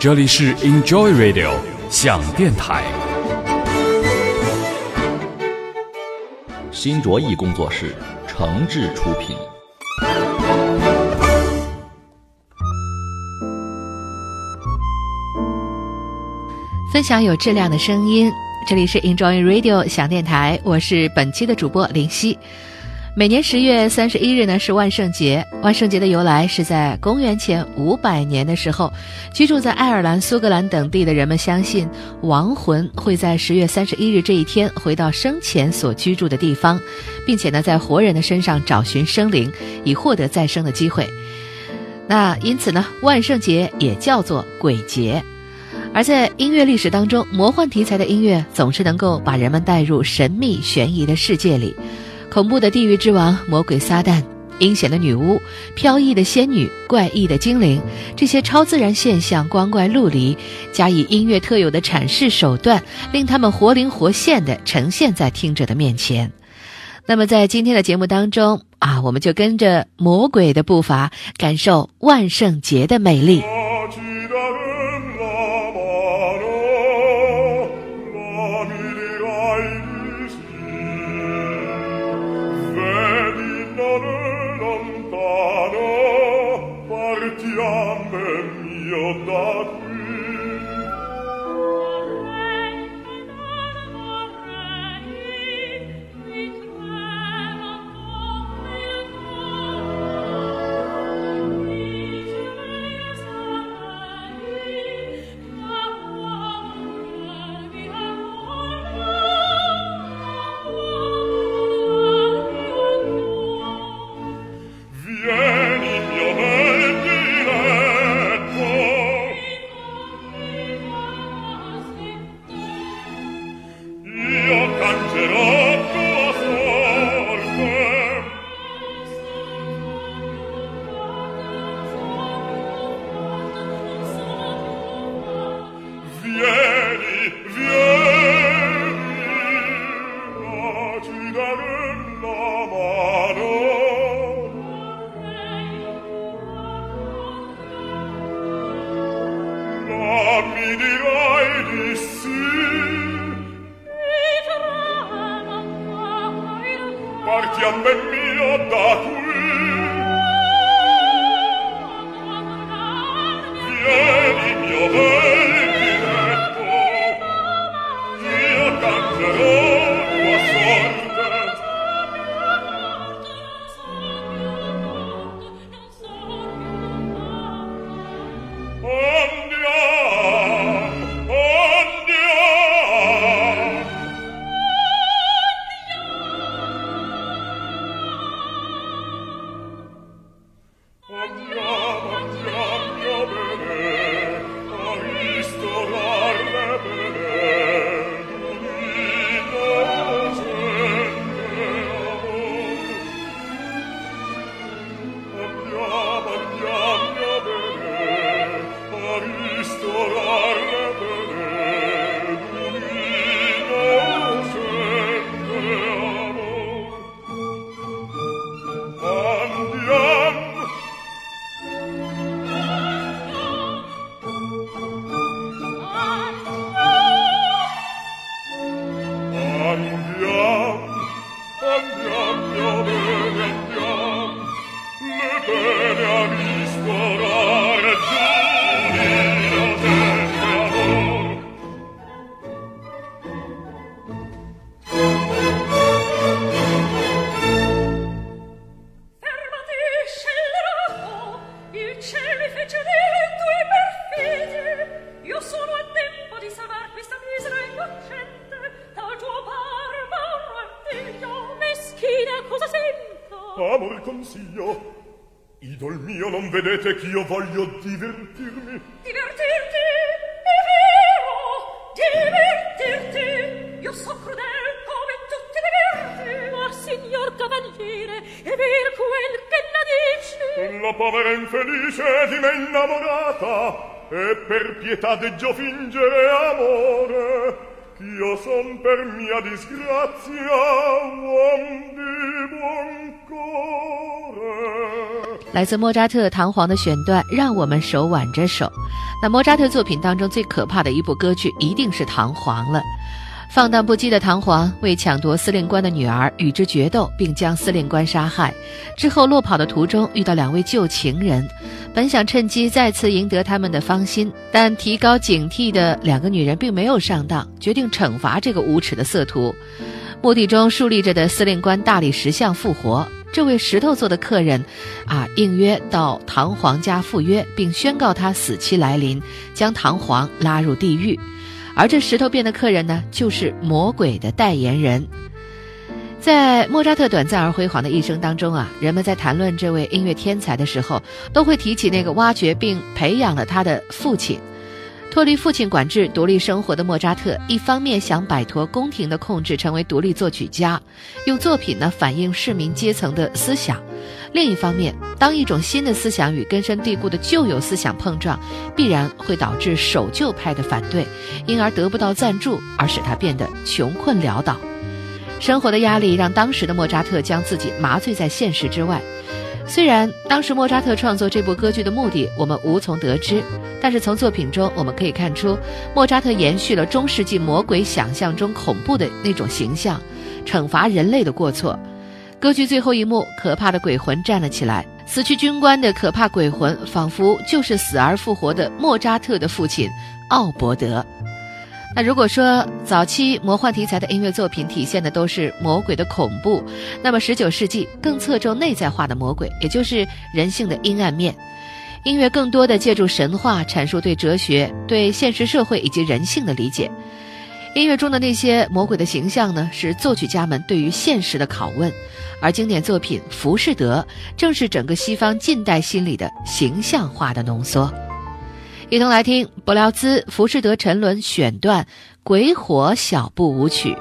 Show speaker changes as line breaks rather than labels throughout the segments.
这里是 Enjoy Radio 想电台，
新卓艺工作室诚挚出品。
分享有质量的声音，这里是 Enjoy Radio 想电台，我是本期的主播林夕。每年十月三十一日呢是万圣节。万圣节的由来是在公元前五百年的时候，居住在爱尔兰、苏格兰等地的人们相信亡魂会在十月三十一日这一天回到生前所居住的地方，并且呢在活人的身上找寻生灵，以获得再生的机会。那因此呢，万圣节也叫做鬼节。而在音乐历史当中，魔幻题材的音乐总是能够把人们带入神秘悬疑的世界里。恐怖的地狱之王、魔鬼撒旦、阴险的女巫、飘逸的仙女、怪异的精灵，这些超自然现象光怪陆离，加以音乐特有的阐释手段，令他们活灵活现地呈现在听者的面前。那么，在今天的节目当中啊，我们就跟着魔鬼的步伐，感受万圣节的魅力
che io voglio divertirmi. Divertirti? È vero! Divertirti! Io so crudel
come
tutti diverti! Ma, signor cavaliere, è vero quel che la dici?
La povera infelice di me innamorata e per pietà deggio fingere amore ch'io son per mia disgrazia uom di
来自莫扎特《唐璜》的选段，让我们手挽着手。那莫扎特作品当中最可怕的一部歌剧，一定是《唐璜》了。放荡不羁的唐璜为抢夺司令官的女儿与之决斗，并将司令官杀害。之后落跑的途中遇到两位旧情人，本想趁机再次赢得他们的芳心，但提高警惕的两个女人并没有上当，决定惩罚这个无耻的色徒。墓地中竖立着的司令官大理石像复活，这位石头做的客人，啊，应约到唐璜家赴约，并宣告他死期来临，将唐璜拉入地狱。而这石头变的客人呢，就是魔鬼的代言人。在莫扎特短暂而辉煌的一生当中啊，人们在谈论这位音乐天才的时候，都会提起那个挖掘并培养了他的父亲。脱离父亲管制、独立生活的莫扎特，一方面想摆脱宫廷的控制，成为独立作曲家，用作品呢反映市民阶层的思想；另一方面，当一种新的思想与根深蒂固的旧有思想碰撞，必然会导致守旧派的反对，因而得不到赞助，而使他变得穷困潦倒。生活的压力让当时的莫扎特将自己麻醉在现实之外。虽然当时莫扎特创作这部歌剧的目的我们无从得知，但是从作品中我们可以看出，莫扎特延续了中世纪魔鬼想象中恐怖的那种形象，惩罚人类的过错。歌剧最后一幕，可怕的鬼魂站了起来，死去军官的可怕鬼魂仿佛就是死而复活的莫扎特的父亲奥伯德。那如果说早期魔幻题材的音乐作品体现的都是魔鬼的恐怖，那么十九世纪更侧重内在化的魔鬼，也就是人性的阴暗面。音乐更多的借助神话阐述对哲学、对现实社会以及人性的理解。音乐中的那些魔鬼的形象呢，是作曲家们对于现实的拷问，而经典作品《浮士德》正是整个西方近代心理的形象化的浓缩。一同来听柏辽兹《浮士德沉沦》选段《鬼火小步舞曲》。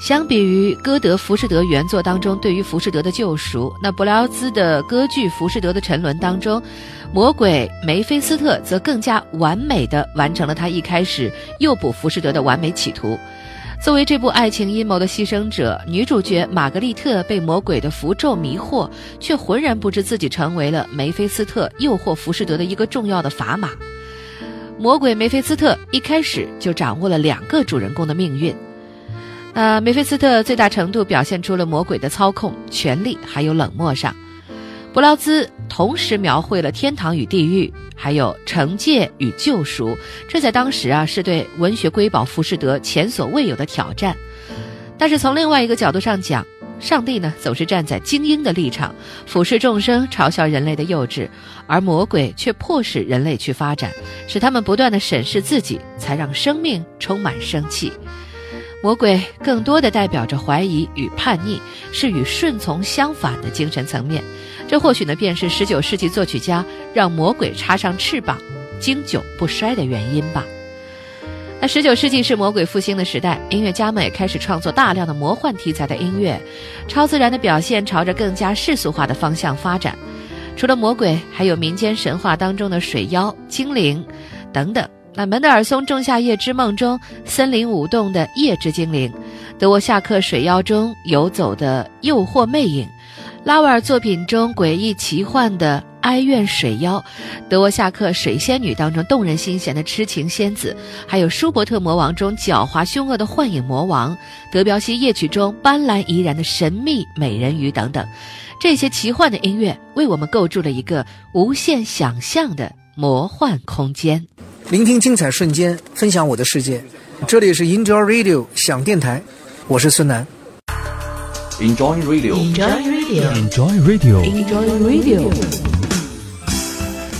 相比于歌德《浮士德》原作当中对于浮士德的救赎，那柏辽兹的歌剧《浮士德的沉沦》当中，魔鬼梅菲斯特则更加完美的完成了他一开始诱捕浮士德的完美企图。作为这部爱情阴谋的牺牲者，女主角玛格丽特被魔鬼的符咒迷惑，却浑然不知自己成为了梅菲斯特诱惑浮士德的一个重要的砝码。魔鬼梅菲斯特一开始就掌握了两个主人公的命运。呃梅菲斯特最大程度表现出了魔鬼的操控、权力还有冷漠上。布劳兹同时描绘了天堂与地狱，还有惩戒与救赎，这在当时啊是对文学瑰宝浮士德前所未有的挑战。但是从另外一个角度上讲，上帝呢总是站在精英的立场，俯视众生，嘲笑人类的幼稚，而魔鬼却迫使人类去发展，使他们不断的审视自己，才让生命充满生气。魔鬼更多的代表着怀疑与叛逆，是与顺从相反的精神层面。这或许呢，便是十九世纪作曲家让魔鬼插上翅膀，经久不衰的原因吧。那十九世纪是魔鬼复兴的时代，音乐家们也开始创作大量的魔幻题材的音乐，超自然的表现朝着更加世俗化的方向发展。除了魔鬼，还有民间神话当中的水妖、精灵等等。那门德尔松《仲夏夜之梦》中森林舞动的夜之精灵，德沃夏克水妖中游走的诱惑魅影，拉威尔作品中诡异奇幻的哀怨水妖，德沃夏克水仙女当中动人心弦的痴情仙子，还有舒伯特魔王中狡猾凶恶的幻影魔王，德彪西夜曲中斑斓怡然的神秘美人鱼等等，这些奇幻的音乐为我们构筑了一个无限想象的魔幻空间。
聆听精彩瞬间，分享我的世界。这里是 Enjoy Radio 响电台，我是孙楠。
Enjoy Radio，Enjoy
Radio，Enjoy Radio。
Enjoy Radio。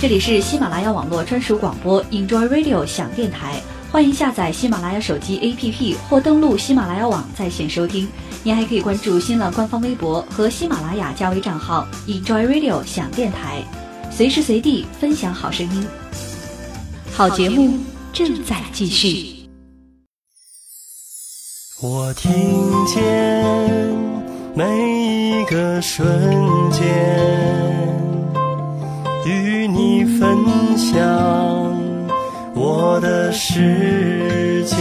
这里是喜马拉雅网络专属广播 Enjoy Radio 响电台，欢迎下载喜马拉雅手机 APP 或登录喜马拉雅网在线收听。您还可以关注新浪官方微博和喜马拉雅加微账号 Enjoy Radio 响电台，随时随地分享好声音。好节目正在继续。
我听见每一个瞬间，与你分享我的世界。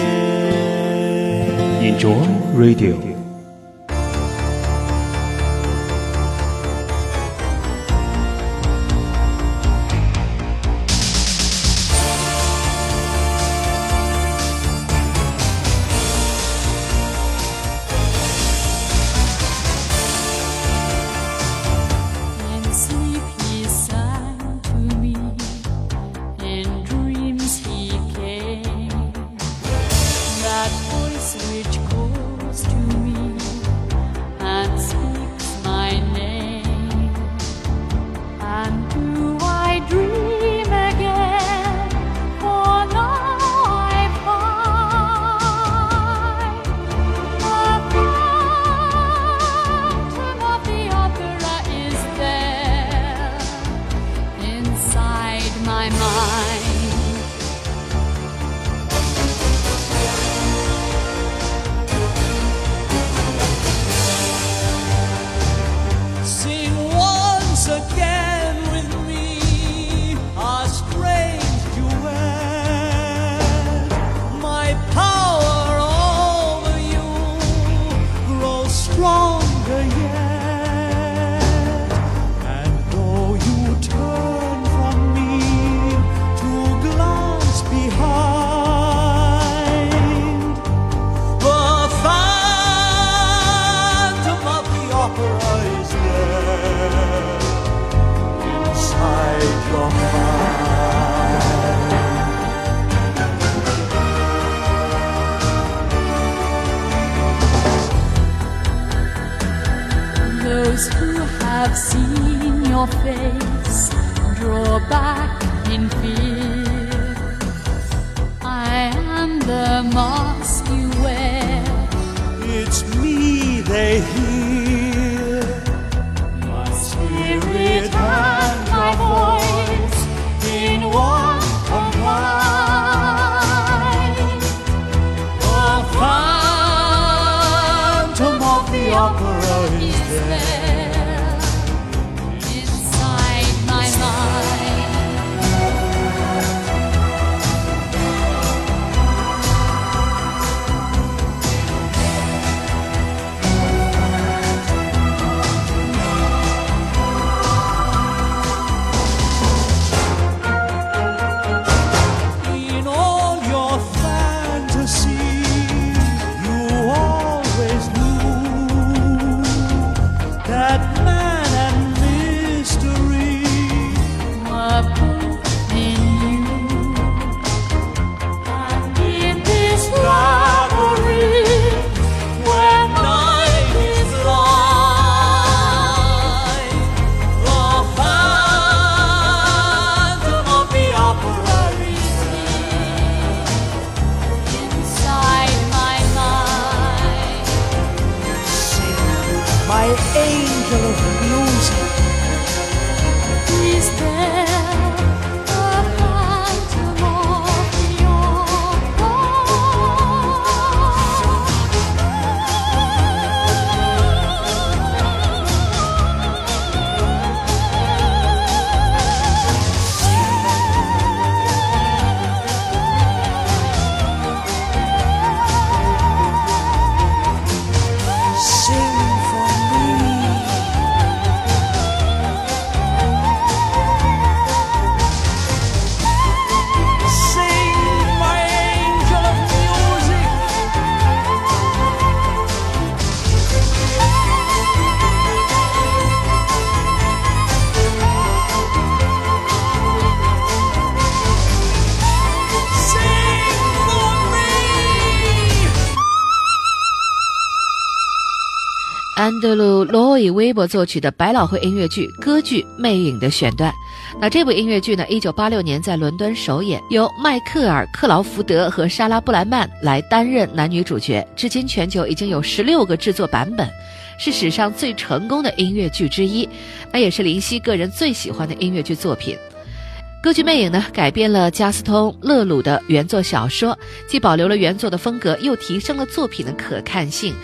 Enjoy Radio。
Those who have seen your face draw back in fear. I am the mask you wear.
It's me they hear.
安德鲁·罗伊·威伯作曲的百老汇音乐剧歌剧《魅影》的选段。那这部音乐剧呢，一九八六年在伦敦首演，由迈克尔·克劳福德和莎拉·布莱曼来担任男女主角。至今全球已经有十六个制作版本，是史上最成功的音乐剧之一。那也是林夕个人最喜欢的音乐剧作品。歌剧《魅影》呢，改编了加斯通·勒鲁的原作小说，既保留了原作的风格，又提升了作品的可看性。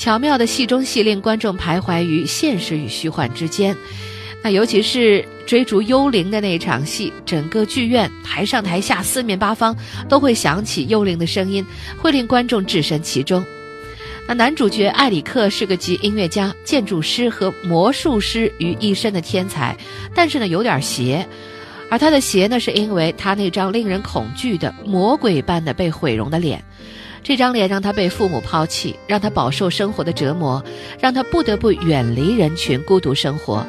巧妙的戏中戏令观众徘徊于现实与虚幻之间，那尤其是追逐幽灵的那场戏，整个剧院台上台下四面八方都会响起幽灵的声音，会令观众置身其中。那男主角艾里克是个集音乐家、建筑师和魔术师于一身的天才，但是呢有点邪，而他的邪呢是因为他那张令人恐惧的魔鬼般的被毁容的脸。这张脸让他被父母抛弃，让他饱受生活的折磨，让他不得不远离人群，孤独生活。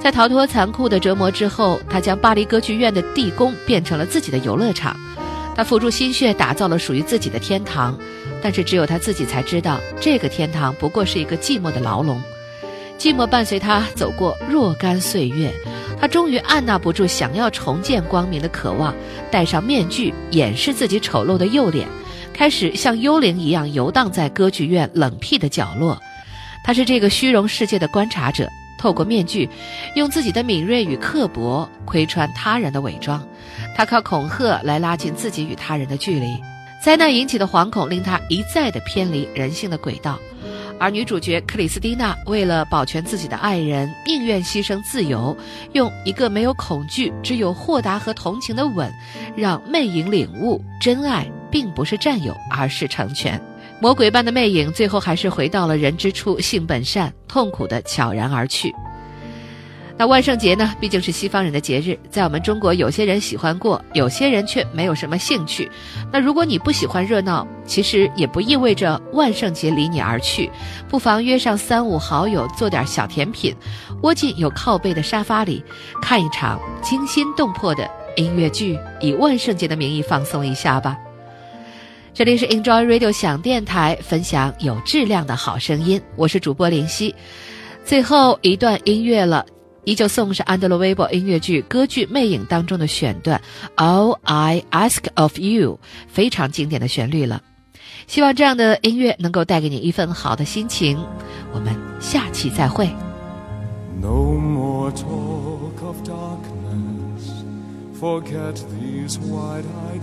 在逃脱残酷的折磨之后，他将巴黎歌剧院的地宫变成了自己的游乐场。他付出心血打造了属于自己的天堂，但是只有他自己才知道，这个天堂不过是一个寂寞的牢笼。寂寞伴随他走过若干岁月，他终于按捺不住想要重见光明的渴望，戴上面具掩饰自己丑陋的右脸。开始像幽灵一样游荡在歌剧院冷僻的角落，他是这个虚荣世界的观察者，透过面具，用自己的敏锐与刻薄窥穿他人的伪装。他靠恐吓来拉近自己与他人的距离。灾难引起的惶恐令他一再的偏离人性的轨道，而女主角克里斯蒂娜为了保全自己的爱人，宁愿牺牲自由，用一个没有恐惧、只有豁达和同情的吻，让魅影领悟真爱。并不是占有，而是成全。魔鬼般的魅影，最后还是回到了人之初，性本善，痛苦的悄然而去。那万圣节呢？毕竟是西方人的节日，在我们中国，有些人喜欢过，有些人却没有什么兴趣。那如果你不喜欢热闹，其实也不意味着万圣节离你而去。不妨约上三五好友，做点小甜品，窝进有靠背的沙发里，看一场惊心动魄的音乐剧，以万圣节的名义放松一下吧。这里是 Enjoy Radio 响电台，分享有质量的好声音。我是主播林夕。最后一段音乐了，依旧送上安德鲁·威伯音乐剧歌剧《魅影》当中的选段《All I Ask of You》，非常经典的旋律了。希望这样的音乐能够带给你一份好的心情。我们下期再会。
No more talk of darkness. Forget these wide-eyed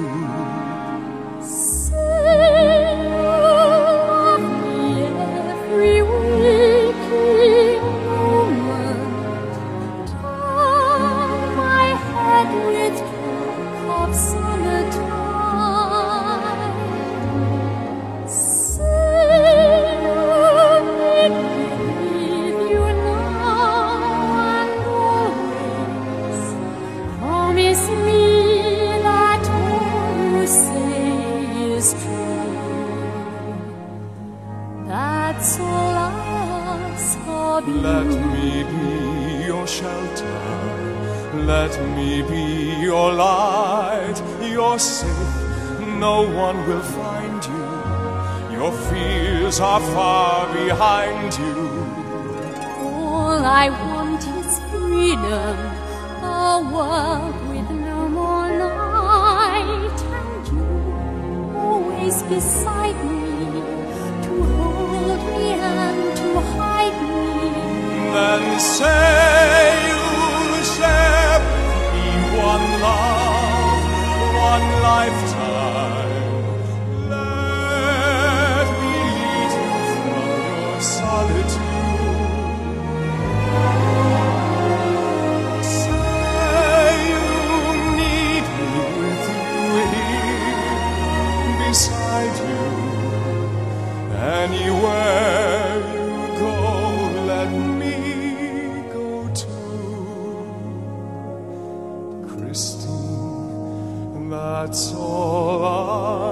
I want is freedom, a world with no more night, and you always beside me to hold me and to hide me.
Then say share with me one love, one lifetime. Oh, I.